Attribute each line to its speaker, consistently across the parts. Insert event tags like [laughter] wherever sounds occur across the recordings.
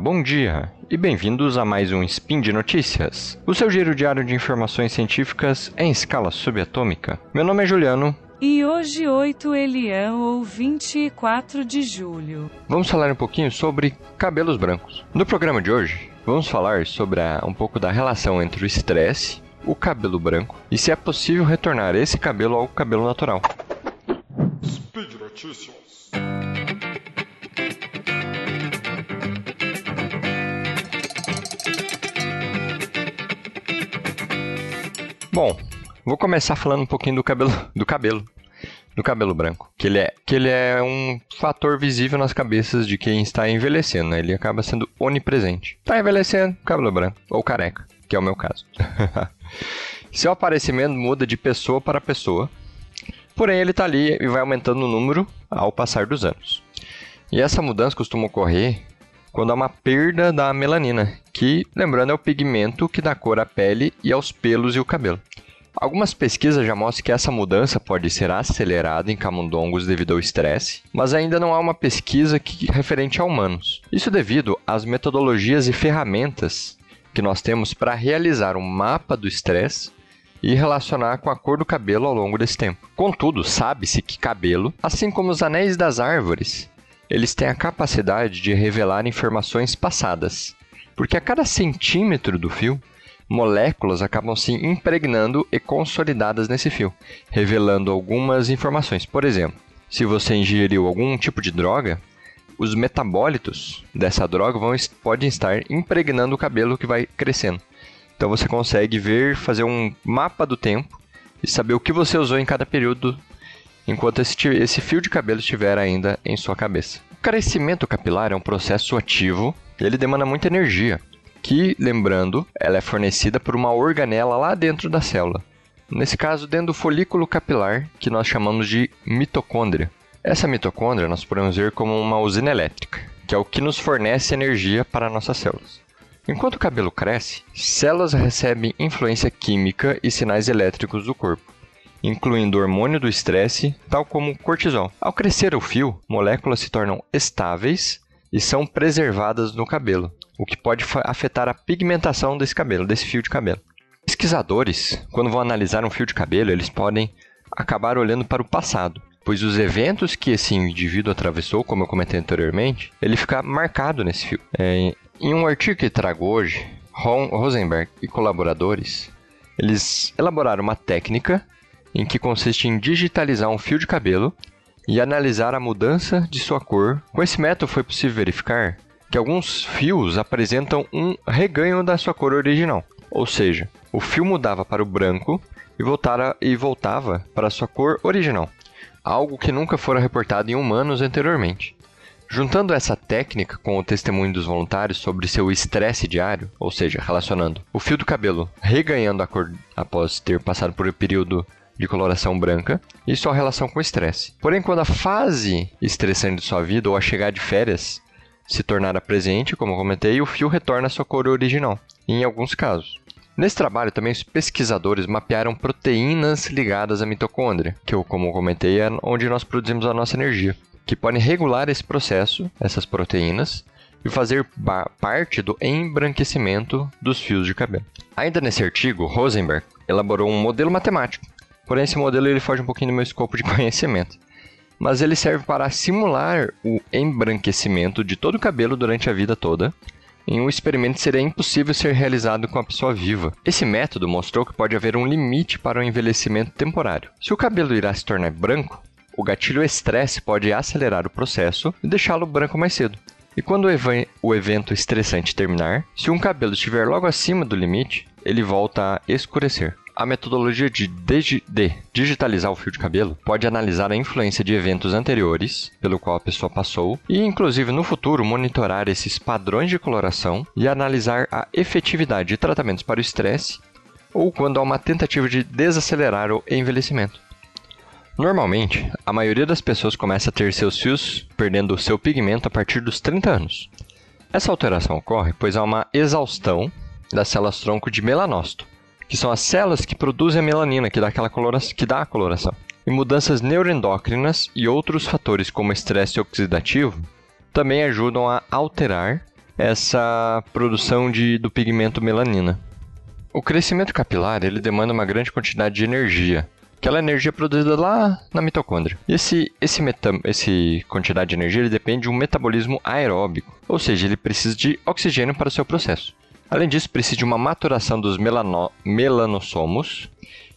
Speaker 1: bom dia e bem-vindos a mais um Spin de Notícias, o seu giro diário de informações científicas em escala subatômica. Meu nome é Juliano.
Speaker 2: E hoje 8 Elian ou 24 de julho.
Speaker 1: Vamos falar um pouquinho sobre cabelos brancos. No programa de hoje, vamos falar sobre a, um pouco da relação entre o estresse, o cabelo branco e se é possível retornar esse cabelo ao cabelo natural.
Speaker 3: Speed Notícias.
Speaker 1: Bom, vou começar falando um pouquinho do cabelo, do cabelo, do cabelo branco, que ele é, que ele é um fator visível nas cabeças de quem está envelhecendo, né? Ele acaba sendo onipresente. Está envelhecendo, cabelo branco ou careca, que é o meu caso. [laughs] Seu aparecimento muda de pessoa para pessoa, porém ele está ali e vai aumentando o número ao passar dos anos. E essa mudança costuma ocorrer quando há uma perda da melanina, que, lembrando, é o pigmento que dá cor à pele e aos pelos e o cabelo. Algumas pesquisas já mostram que essa mudança pode ser acelerada em camundongos devido ao estresse, mas ainda não há uma pesquisa que, referente a humanos. Isso devido às metodologias e ferramentas que nós temos para realizar um mapa do estresse e relacionar com a cor do cabelo ao longo desse tempo. Contudo, sabe-se que cabelo, assim como os anéis das árvores, eles têm a capacidade de revelar informações passadas, porque a cada centímetro do fio, moléculas acabam se impregnando e consolidadas nesse fio, revelando algumas informações. Por exemplo, se você ingeriu algum tipo de droga, os metabólitos dessa droga vão, podem estar impregnando o cabelo que vai crescendo. Então você consegue ver, fazer um mapa do tempo e saber o que você usou em cada período enquanto esse, esse fio de cabelo estiver ainda em sua cabeça. O crescimento capilar é um processo ativo e ele demanda muita energia, que, lembrando, ela é fornecida por uma organela lá dentro da célula. Nesse caso, dentro do folículo capilar, que nós chamamos de mitocôndria. Essa mitocôndria nós podemos ver como uma usina elétrica, que é o que nos fornece energia para nossas células. Enquanto o cabelo cresce, células recebem influência química e sinais elétricos do corpo incluindo o hormônio do estresse, tal como o cortisol. Ao crescer o fio, moléculas se tornam estáveis e são preservadas no cabelo, o que pode afetar a pigmentação desse cabelo, desse fio de cabelo. Pesquisadores, quando vão analisar um fio de cabelo, eles podem acabar olhando para o passado, pois os eventos que esse indivíduo atravessou, como eu comentei anteriormente, ele fica marcado nesse fio. É, em um artigo que trago hoje, Ron Rosenberg e colaboradores, eles elaboraram uma técnica em que consiste em digitalizar um fio de cabelo e analisar a mudança de sua cor. Com esse método foi possível verificar que alguns fios apresentam um reganho da sua cor original, ou seja, o fio mudava para o branco e, voltara, e voltava para a sua cor original, algo que nunca fora reportado em humanos anteriormente. Juntando essa técnica com o testemunho dos voluntários sobre seu estresse diário, ou seja, relacionando o fio do cabelo reganhando a cor após ter passado por um período de coloração branca e sua relação com o estresse. Porém, quando a fase estressante de sua vida ou a chegar de férias se tornar presente, como comentei, o fio retorna à sua cor original, em alguns casos. Nesse trabalho, também os pesquisadores mapearam proteínas ligadas à mitocôndria, que eu, como comentei, é onde nós produzimos a nossa energia, que podem regular esse processo, essas proteínas, e fazer parte do embranquecimento dos fios de cabelo. Ainda nesse artigo, Rosenberg elaborou um modelo matemático Porém, esse modelo ele foge um pouquinho do meu escopo de [laughs] conhecimento. Mas ele serve para simular o embranquecimento de todo o cabelo durante a vida toda, em um experimento seria impossível ser realizado com a pessoa viva. Esse método mostrou que pode haver um limite para o envelhecimento temporário. Se o cabelo irá se tornar branco, o gatilho estresse pode acelerar o processo e deixá-lo branco mais cedo. E quando o, ev o evento estressante terminar, se um cabelo estiver logo acima do limite, ele volta a escurecer. A metodologia de, digitalizar o fio de cabelo pode analisar a influência de eventos anteriores pelo qual a pessoa passou e, inclusive, no futuro, monitorar esses padrões de coloração e analisar a efetividade de tratamentos para o estresse ou quando há uma tentativa de desacelerar o envelhecimento. Normalmente, a maioria das pessoas começa a ter seus fios perdendo seu pigmento a partir dos 30 anos. Essa alteração ocorre pois há uma exaustão das células tronco de melanócito, que são as células que produzem a melanina, que dá, aquela coloração, que dá a coloração. E mudanças neuroendócrinas e outros fatores como estresse oxidativo também ajudam a alterar essa produção de, do pigmento melanina. O crescimento capilar ele demanda uma grande quantidade de energia, aquela energia produzida lá na mitocôndria. Esse, esse, esse quantidade de energia ele depende de um metabolismo aeróbico, ou seja, ele precisa de oxigênio para o seu processo. Além disso, precisa de uma maturação dos melano, melanossomos.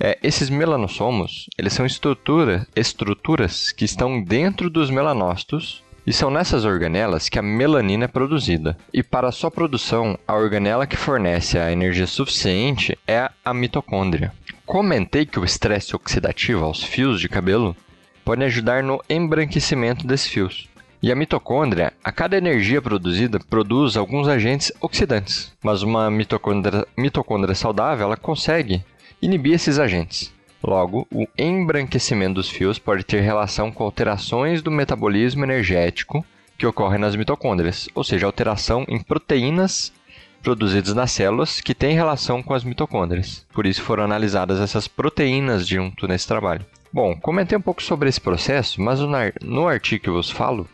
Speaker 1: É, esses melanossomos eles são estrutura, estruturas que estão dentro dos melanócitos e são nessas organelas que a melanina é produzida. E para sua produção, a organela que fornece a energia suficiente é a mitocôndria. Comentei que o estresse oxidativo aos fios de cabelo pode ajudar no embranquecimento desses fios. E a mitocôndria, a cada energia produzida, produz alguns agentes oxidantes. Mas uma mitocôndria, mitocôndria saudável ela consegue inibir esses agentes. Logo, o embranquecimento dos fios pode ter relação com alterações do metabolismo energético que ocorrem nas mitocôndrias, ou seja, alteração em proteínas produzidas nas células que têm relação com as mitocôndrias. Por isso foram analisadas essas proteínas junto nesse trabalho. Bom, comentei um pouco sobre esse processo, mas no artigo que eu vos falo,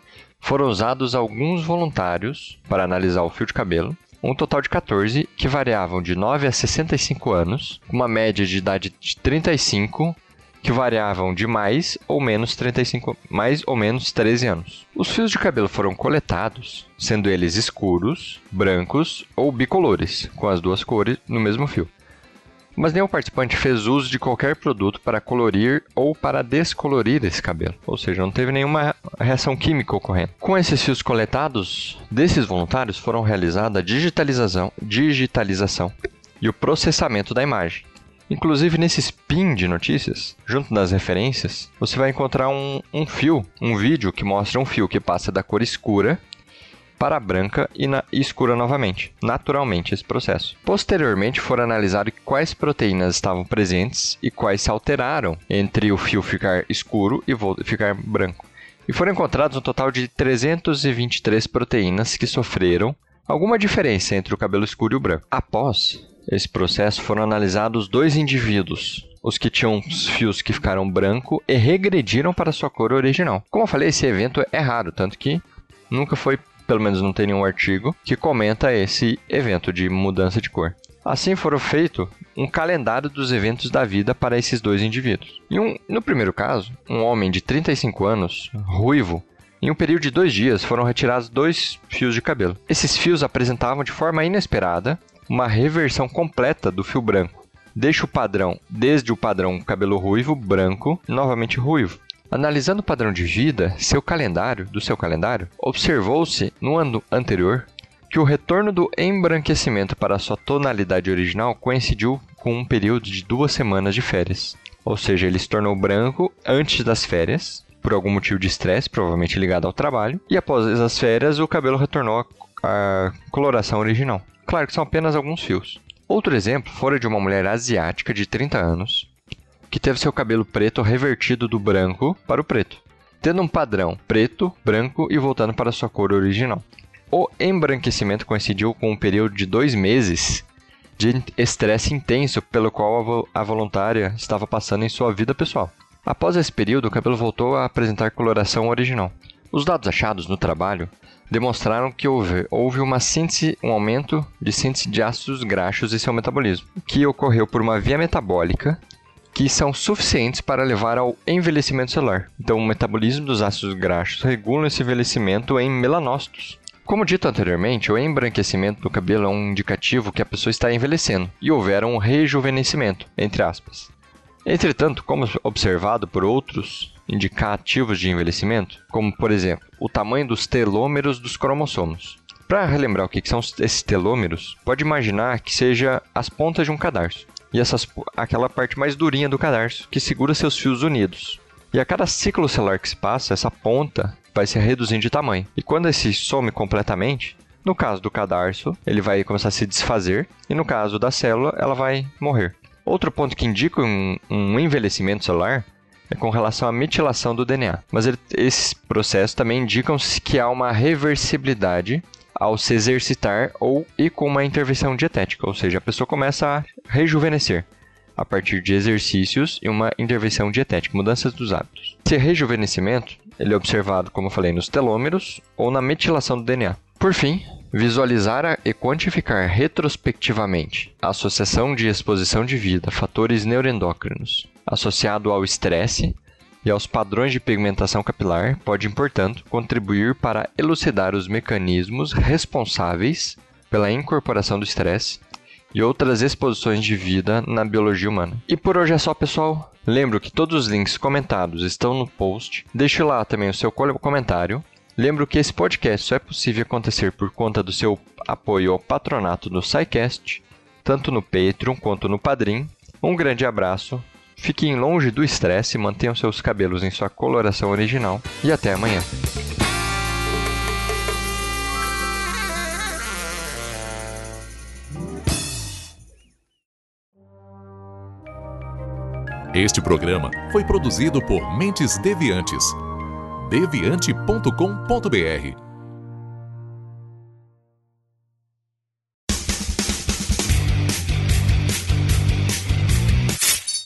Speaker 1: foram usados alguns voluntários para analisar o fio de cabelo um total de 14 que variavam de 9 a 65 anos, uma média de idade de 35 que variavam de mais ou menos 35, mais ou menos 13 anos. Os fios de cabelo foram coletados, sendo eles escuros, brancos ou bicolores, com as duas cores no mesmo fio mas nenhum participante fez uso de qualquer produto para colorir ou para descolorir esse cabelo, ou seja, não teve nenhuma reação química ocorrendo. Com esses fios coletados desses voluntários foram realizada a digitalização, digitalização e o processamento da imagem. Inclusive nesse spin de notícias, junto das referências, você vai encontrar um, um fio, um vídeo que mostra um fio que passa da cor escura para branca e, na, escura novamente, naturalmente esse processo. Posteriormente foram analisados quais proteínas estavam presentes e quais se alteraram entre o fio ficar escuro e ficar branco. E foram encontrados um total de 323 proteínas que sofreram alguma diferença entre o cabelo escuro e o branco. Após esse processo, foram analisados dois indivíduos, os que tinham fios que ficaram branco e regrediram para sua cor original. Como eu falei, esse evento é raro, tanto que nunca foi pelo menos não tem nenhum artigo, que comenta esse evento de mudança de cor. Assim foram feito um calendário dos eventos da vida para esses dois indivíduos. E um, no primeiro caso, um homem de 35 anos, ruivo, em um período de dois dias foram retirados dois fios de cabelo. Esses fios apresentavam de forma inesperada uma reversão completa do fio branco. Deixa o padrão, desde o padrão cabelo ruivo, branco, novamente ruivo. Analisando o padrão de vida, seu calendário, do seu calendário, observou-se no ano anterior que o retorno do embranquecimento para sua tonalidade original coincidiu com um período de duas semanas de férias. Ou seja, ele se tornou branco antes das férias, por algum motivo de estresse, provavelmente ligado ao trabalho, e após as férias o cabelo retornou à coloração original. Claro que são apenas alguns fios. Outro exemplo fora de uma mulher asiática de 30 anos, que teve seu cabelo preto revertido do branco para o preto, tendo um padrão preto, branco e voltando para sua cor original. O embranquecimento coincidiu com um período de dois meses de estresse intenso pelo qual a voluntária estava passando em sua vida pessoal. Após esse período, o cabelo voltou a apresentar coloração original. Os dados achados no trabalho demonstraram que houve, houve uma síntese, um aumento de síntese de ácidos graxos e seu metabolismo, que ocorreu por uma via metabólica que são suficientes para levar ao envelhecimento celular. Então, o metabolismo dos ácidos graxos regula esse envelhecimento em melanócitos. Como dito anteriormente, o embranquecimento do cabelo é um indicativo que a pessoa está envelhecendo e houver um rejuvenescimento, entre aspas. Entretanto, como observado por outros indicativos de envelhecimento, como por exemplo o tamanho dos telômeros dos cromossomos. Para relembrar o que são esses telômeros, pode imaginar que seja as pontas de um cadarço e essas, aquela parte mais durinha do cadarço que segura seus fios unidos. E a cada ciclo celular que se passa, essa ponta vai se reduzindo de tamanho. E quando esse some completamente, no caso do cadarço, ele vai começar a se desfazer, e no caso da célula, ela vai morrer. Outro ponto que indica um, um envelhecimento celular é com relação à metilação do DNA. Mas ele, esses processos também indicam que há uma reversibilidade ao se exercitar ou e com uma intervenção dietética, ou seja, a pessoa começa a rejuvenescer a partir de exercícios e uma intervenção dietética, mudanças dos hábitos. Esse rejuvenescimento ele é observado, como eu falei, nos telômeros ou na metilação do DNA. Por fim, Visualizar e quantificar retrospectivamente a associação de exposição de vida fatores neuroendócrinos associado ao estresse e aos padrões de pigmentação capilar pode, portanto, contribuir para elucidar os mecanismos responsáveis pela incorporação do estresse e outras exposições de vida na biologia humana. E por hoje é só, pessoal. Lembro que todos os links comentados estão no post. Deixe lá também o seu comentário. Lembro que esse podcast só é possível acontecer por conta do seu apoio ao patronato do SciCast, tanto no Patreon quanto no Padrim. Um grande abraço, fiquem longe do estresse, mantenham seus cabelos em sua coloração original e até amanhã.
Speaker 4: Este programa foi produzido por Mentes Deviantes. deviante.com.br.